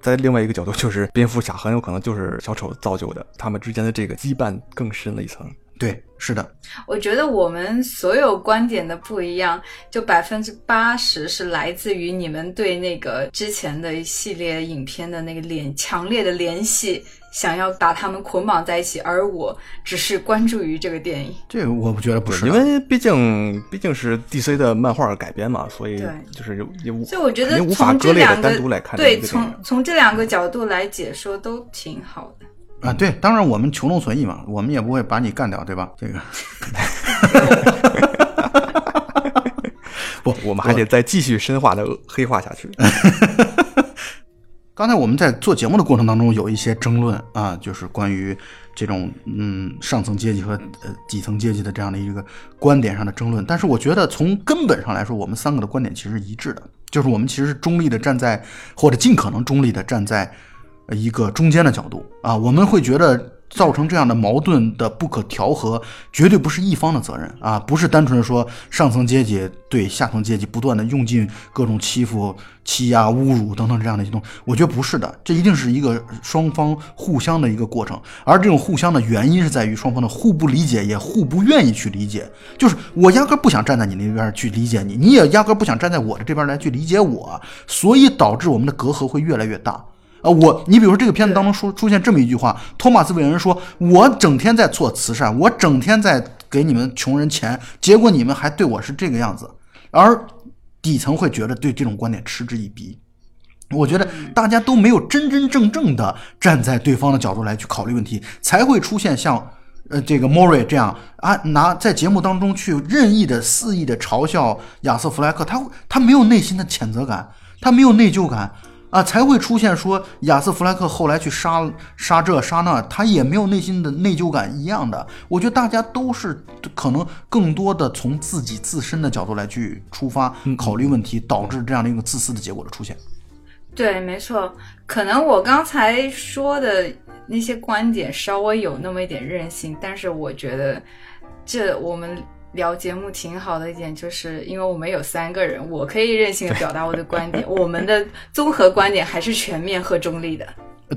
在另外一个角度，就是蝙蝠侠很有可能就是小丑造就的，他们之间的这个羁绊更深了一层。对，是的。我觉得我们所有观点的不一样，就百分之八十是来自于你们对那个之前的一系列影片的那个联强烈的联系。想要把他们捆绑在一起，而我只是关注于这个电影。这个我不觉得不是，因为毕竟毕竟是 DC 的漫画改编嘛，所以就是也无所以我觉得从这两个对从从这两个角度来解说都挺好的啊。对，当然我们求同存异嘛，我们也不会把你干掉，对吧？这个 不，我们还得再继续深化的黑化下去。刚才我们在做节目的过程当中有一些争论啊，就是关于这种嗯上层阶级和呃底层阶级的这样的一个观点上的争论。但是我觉得从根本上来说，我们三个的观点其实是一致的，就是我们其实是中立的站在或者尽可能中立的站在一个中间的角度啊，我们会觉得。造成这样的矛盾的不可调和，绝对不是一方的责任啊！不是单纯的说上层阶级对下层阶级不断的用尽各种欺负、欺压、侮辱等等这样的一些东西，我觉得不是的，这一定是一个双方互相的一个过程。而这种互相的原因是在于双方的互不理解，也互不愿意去理解。就是我压根不想站在你那边去理解你，你也压根不想站在我的这边来去理解我，所以导致我们的隔阂会越来越大。啊，我，你比如说这个片子当中出出现这么一句话，托马斯·韦恩说：“我整天在做慈善，我整天在给你们穷人钱，结果你们还对我是这个样子。”而底层会觉得对这种观点嗤之以鼻。我觉得大家都没有真真正正的站在对方的角度来去考虑问题，才会出现像呃这个莫瑞这样啊，拿在节目当中去任意的肆意的嘲笑亚瑟·弗莱克，他他没有内心的谴责感，他没有内疚感。啊，才会出现说亚瑟·弗莱克后来去杀杀这杀那，他也没有内心的内疚感一样的。我觉得大家都是可能更多的从自己自身的角度来去出发考虑问题，导致这样的一个自私的结果的出现。对，没错，可能我刚才说的那些观点稍微有那么一点任性，但是我觉得这我们。聊节目挺好的一点，就是因为我们有三个人，我可以任性的表达我的观点，我们的综合观点还是全面和中立的。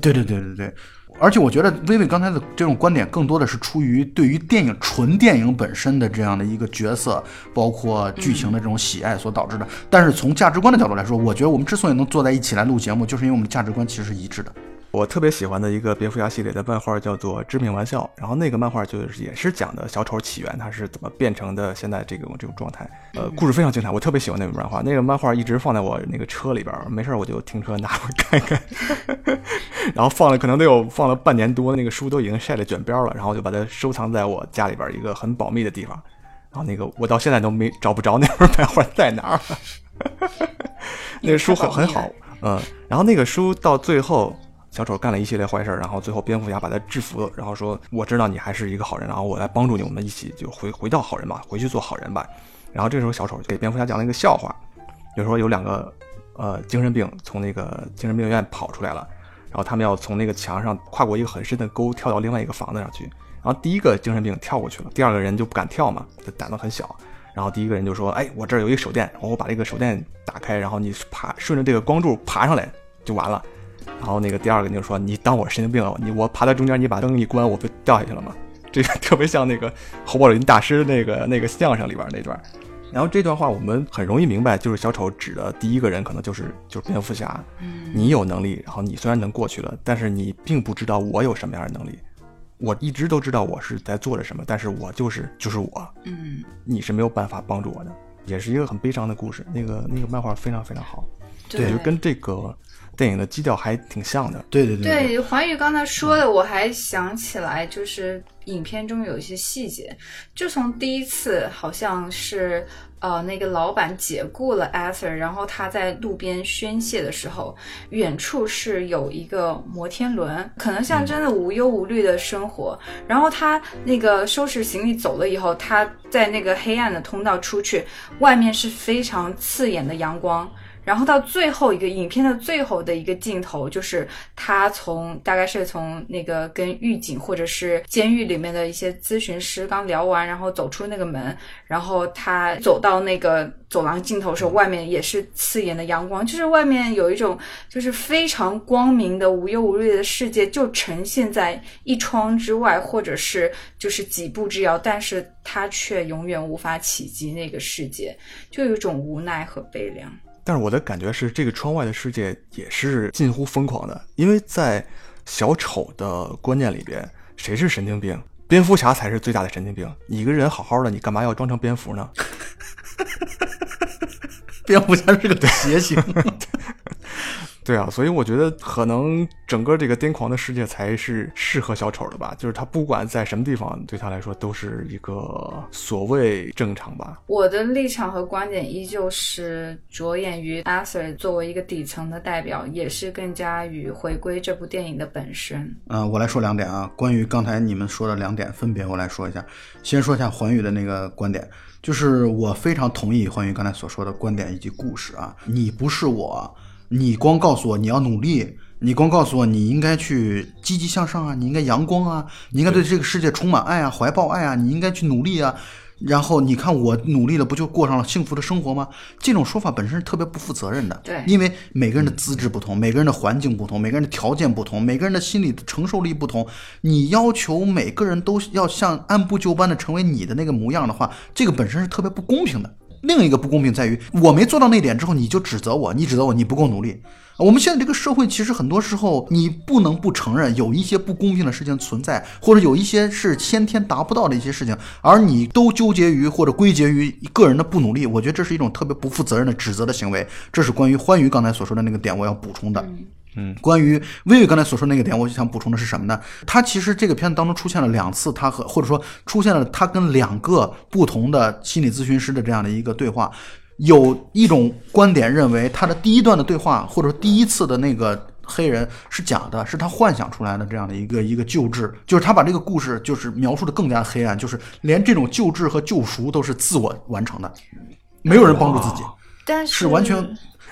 对对对对对，而且我觉得薇薇刚才的这种观点更多的是出于对于电影纯电影本身的这样的一个角色，包括剧情的这种喜爱所导致的。但是从价值观的角度来说，我觉得我们之所以能坐在一起来录节目，就是因为我们的价值观其实是一致的。我特别喜欢的一个蝙蝠侠系列的漫画叫做《致命玩笑》，然后那个漫画就是也是讲的小丑起源，他是怎么变成的现在这种这种状态。呃，故事非常精彩，我特别喜欢那本漫画。那个漫画一直放在我那个车里边，没事我就停车拿回看看。然后放了可能得有放了半年多，那个书都已经晒得卷边了，然后就把它收藏在我家里边一个很保密的地方。然后那个我到现在都没找不着那本漫画在哪儿。那个书很很好，嗯，然后那个书到最后。小丑干了一系列坏事，然后最后蝙蝠侠把他制服，然后说：“我知道你还是一个好人，然后我来帮助你，我们一起就回回到好人吧，回去做好人吧。”然后这时候小丑给蝙蝠侠讲了一个笑话，就说有两个呃精神病从那个精神病院跑出来了，然后他们要从那个墙上跨过一个很深的沟跳到另外一个房子上去。然后第一个精神病跳过去了，第二个人就不敢跳嘛，他胆子很小。然后第一个人就说：“哎，我这儿有一个手电，然后我把这个手电打开，然后你爬顺着这个光柱爬上来就完了。”然后那个第二个人就说：“你当我神经病了？你我爬在中间，你把灯一关，我不掉下去了吗？”这个 特别像那个侯宝林大师那个那个相声里边那段。然后这段话我们很容易明白，就是小丑指的第一个人可能就是就是蝙蝠侠。嗯，你有能力，然后你虽然能过去了，但是你并不知道我有什么样的能力。我一直都知道我是在做着什么，但是我就是就是我，嗯，你是没有办法帮助我的，也是一个很悲伤的故事。那个那个漫画非常非常好，对就跟这个电影的基调还挺像的。对对对对，环宇刚才说的，我还想起来，就是影片中有一些细节，就从第一次好像是呃那个老板解雇了 Arthur，然后他在路边宣泄的时候，远处是有一个摩天轮，可能象征的无忧无虑的生活。然后他那个收拾行李走了以后，他在那个黑暗的通道出去，外面是非常刺眼的阳光。然后到最后一个影片的最后的一个镜头，就是他从大概是从那个跟狱警或者是监狱里面的一些咨询师刚聊完，然后走出那个门，然后他走到那个走廊尽头的时候，外面也是刺眼的阳光，就是外面有一种就是非常光明的无忧无虑的世界，就呈现在一窗之外，或者是就是几步之遥，但是他却永远无法企及那个世界，就有一种无奈和悲凉。但是我的感觉是，这个窗外的世界也是近乎疯狂的，因为在小丑的观念里边，谁是神经病？蝙蝠侠才是最大的神经病。你一个人好好的，你干嘛要装成蝙蝠呢？蝙蝠侠是个邪性。对啊，所以我觉得可能整个这个癫狂的世界才是适合小丑的吧，就是他不管在什么地方，对他来说都是一个所谓正常吧。我的立场和观点依旧是着眼于 Arthur 作为一个底层的代表，也是更加与回归这部电影的本身。嗯、我来说两点啊，关于刚才你们说的两点，分别我来说一下。先说一下环宇的那个观点，就是我非常同意环宇刚才所说的观点以及故事啊。你不是我，你光告诉我你要努力，你光告诉我你应该去积极向上啊，你应该阳光啊，你应该对这个世界充满爱啊，怀抱爱啊，你应该去努力啊。然后你看我努力了，不就过上了幸福的生活吗？这种说法本身是特别不负责任的。对因为每个人的资质不同，每个人的环境不同，每个人的条件不同，每个人的心理承受力不同。你要求每个人都要像按部就班的成为你的那个模样的话，这个本身是特别不公平的。另一个不公平在于，我没做到那点之后，你就指责我，你指责我你不够努力。我们现在这个社会，其实很多时候你不能不承认有一些不公平的事情存在，或者有一些是先天达不到的一些事情，而你都纠结于或者归结于个人的不努力。我觉得这是一种特别不负责任的指责的行为。这是关于欢愉刚才所说的那个点，我要补充的。关于微微刚才所说那个点，我就想补充的是什么呢？他其实这个片子当中出现了两次，他和或者说出现了他跟两个不同的心理咨询师的这样的一个对话。有一种观点认为，他的第一段的对话，或者说第一次的那个黑人是假的，是他幻想出来的这样的一个一个救治，就是他把这个故事就是描述的更加黑暗，就是连这种救治和救赎都是自我完成的，没有人帮助自己。但是是完全，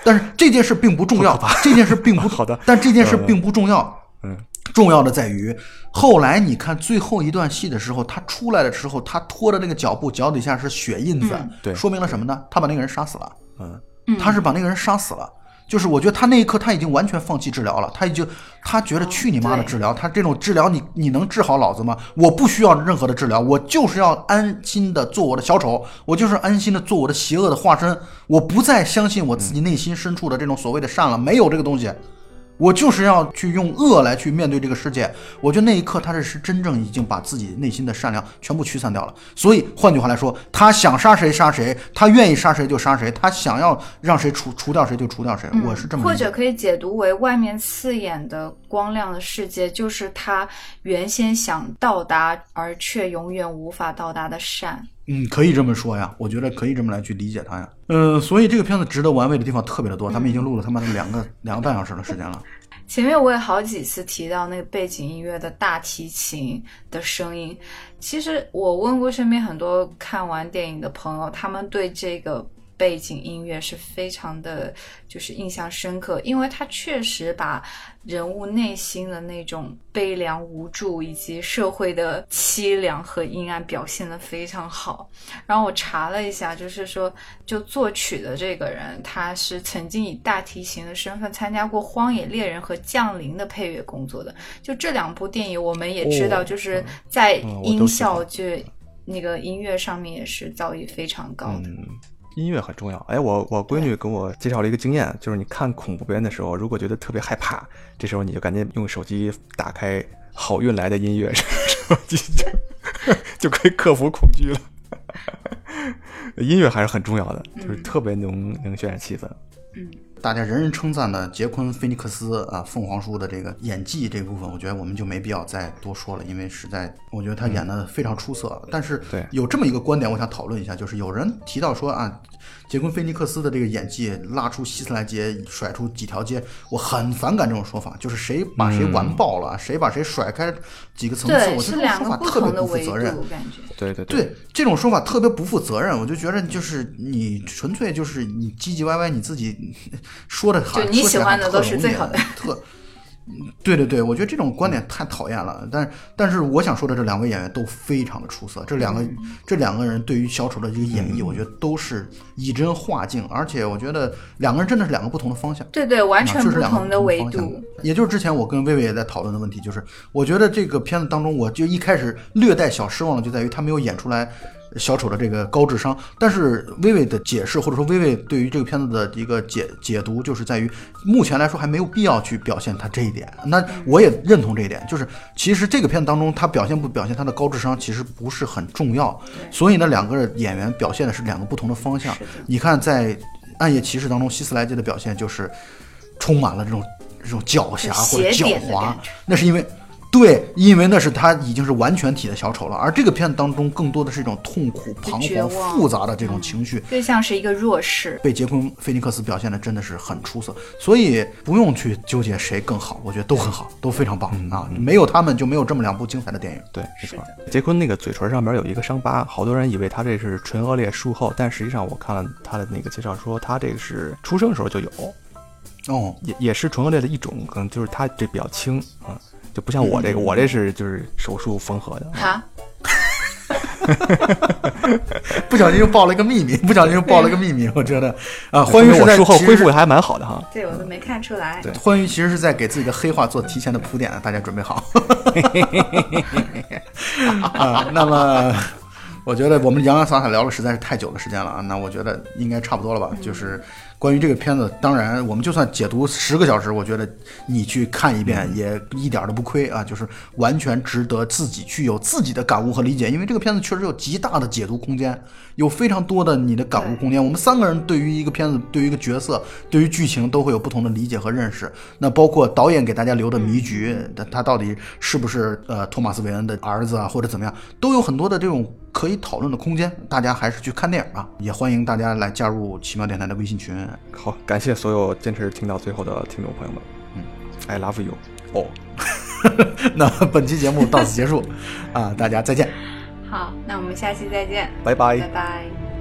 但是这件事并不重要，这件事并不 好的。但这件事并不重要。嗯，重要的在于后来你看最后一段戏的时候，他出来的时候，他拖的那个脚步，脚底下是血印子，对。说明了什么呢？他把那个人杀死了，嗯，他是把那个人杀死了。就是我觉得他那一刻他已经完全放弃治疗了，他已经他觉得去你妈的治疗，他这种治疗你你能治好老子吗？我不需要任何的治疗，我就是要安心的做我的小丑，我就是安心的做我的邪恶的化身，我不再相信我自己内心深处的这种所谓的善了，没有这个东西。我就是要去用恶来去面对这个世界。我觉得那一刻，他这是真正已经把自己内心的善良全部驱散掉了。所以换句话来说，他想杀谁杀谁，他愿意杀谁就杀谁，他想要让谁除除掉谁就除掉谁。我是这么或者可以解读为外面刺眼的光亮的世界，就是他原先想到达而却永远无法到达的善。嗯，可以这么说呀，我觉得可以这么来去理解它呀。呃，所以这个片子值得玩味的地方特别的多，他们已经录了他妈的两个两个半小时的时间了。前面我也好几次提到那个背景音乐的大提琴的声音。其实我问过身边很多看完电影的朋友，他们对这个背景音乐是非常的，就是印象深刻，因为它确实把人物内心的那种悲凉无助以及社会的凄凉和阴暗表现的非常好。然后我查了一下，就是说，就作曲的这个人，他是曾经以大提琴的身份参加过《荒野猎人》和《降临》的配乐工作的。就这两部电影，我们也知道，哦就是在音效就那个音乐上面也是造诣非常高的。嗯，音乐很重要。哎，我我闺女给我介绍了一个经验，就是你看恐怖片的时候，如果觉得特别害怕，这时候你就赶紧用手机打开《好运来的音乐》，手机就就可以克服恐惧了。音乐还是很重要的，就是特别能能渲染气氛。大家人人称赞的杰昆·菲尼克斯啊，凤凰叔的这个演技这部分，我觉得我们就没必要再多说了，因为实在我觉得他演的非常出色。但是对有这么一个观点，我想讨论一下，就是有人提到说啊，杰昆·菲尼克斯的这个演技拉出希斯莱杰，甩出几条街，我很反感这种说法，就是谁把谁完爆了，谁把谁甩开几个层次，我觉得说法特别不负责任。度，感觉。对对对这种说法特别不负责任，我就觉得就是你纯粹就是你唧唧歪歪，你自己说的好，就你说起来喜欢的都是特容易最好的特。对对对，我觉得这种观点太讨厌了。但但是我想说的，这两位演员都非常的出色。这两个、嗯这两个人对于小丑的这个演绎，我觉得都是以真化境，而且我觉得两个人真的是两个不同的方向。对对，完啊全不同的维度。也就是之前我跟薇薇也在讨论的问题，就是我觉得这个片子当中，我就一开始略带小失望的，就在于他没有演出来小丑的这个高智商。但是薇薇的解释，或者说薇薇对于这个片子的一个解解读，就是在于目前来说还没有必要去表现他这一点。那我也认同这一点，就是其实这个片子当中他表现不表现他的高智商，其实不是很重要。所以呢，两个演员表现的是两个不同的方向。你看，在《暗夜骑士》当中，希斯莱杰的表现就是充满了这种这种狡黠或者狡猾，那是因为。对，因为那是他已经是完全体的小丑了，而这个片子当中更多的是一种痛苦、彷徨、复杂的这种情绪，更像是一个弱势。被杰昆·菲尼克斯表现的真的是很出色，所以不用去纠结谁更好，我觉得都很好，都非常棒啊！没有他们就没有这么两部精彩的电影。对，没是错。杰昆那个嘴唇上面有一个伤疤，好多人以为他这是唇腭裂术后，但实际上我看了他的那个介绍说，他这个是出生时候就有，哦，也也是唇腭裂的一种，可能就是他这比较轻啊、就不像我这个，我这是就是手术缝合的。哈，不小心又爆了一个秘密，不小心又爆了一个秘密，我觉得啊，欢愉术后恢复的还蛮好的哈。对我都没看出来。对欢愉其实是在给自己的黑化做提前的铺垫，大家准备好。啊，那么我觉得我们洋洋洒洒聊了实在是太久的时间了啊，那我觉得应该差不多了吧？就是关于这个片子，当然我们就算解读十个小时，我觉得你去看一遍也一点都不亏啊，就是完全值得自己去有自己的感悟和理解，因为这个片子确实有极大的解读空间，有非常多的你的感悟空间。我们三个人对于一个片子、对于一个角色、对于剧情都会有不同的理解和认识。那包括导演给大家留的谜局，他到底是不是呃托马斯韦恩的儿子啊，或者怎么样，都有很多的这种可以讨论的空间。大家还是去看电影吧，也欢迎大家来加入奇妙电台的微信群。好，感谢所有坚持听到最后的听众朋友们。嗯，I love you。哦，那本期节目到此结束，啊，大家再见。好，那我们下期再见，拜拜拜拜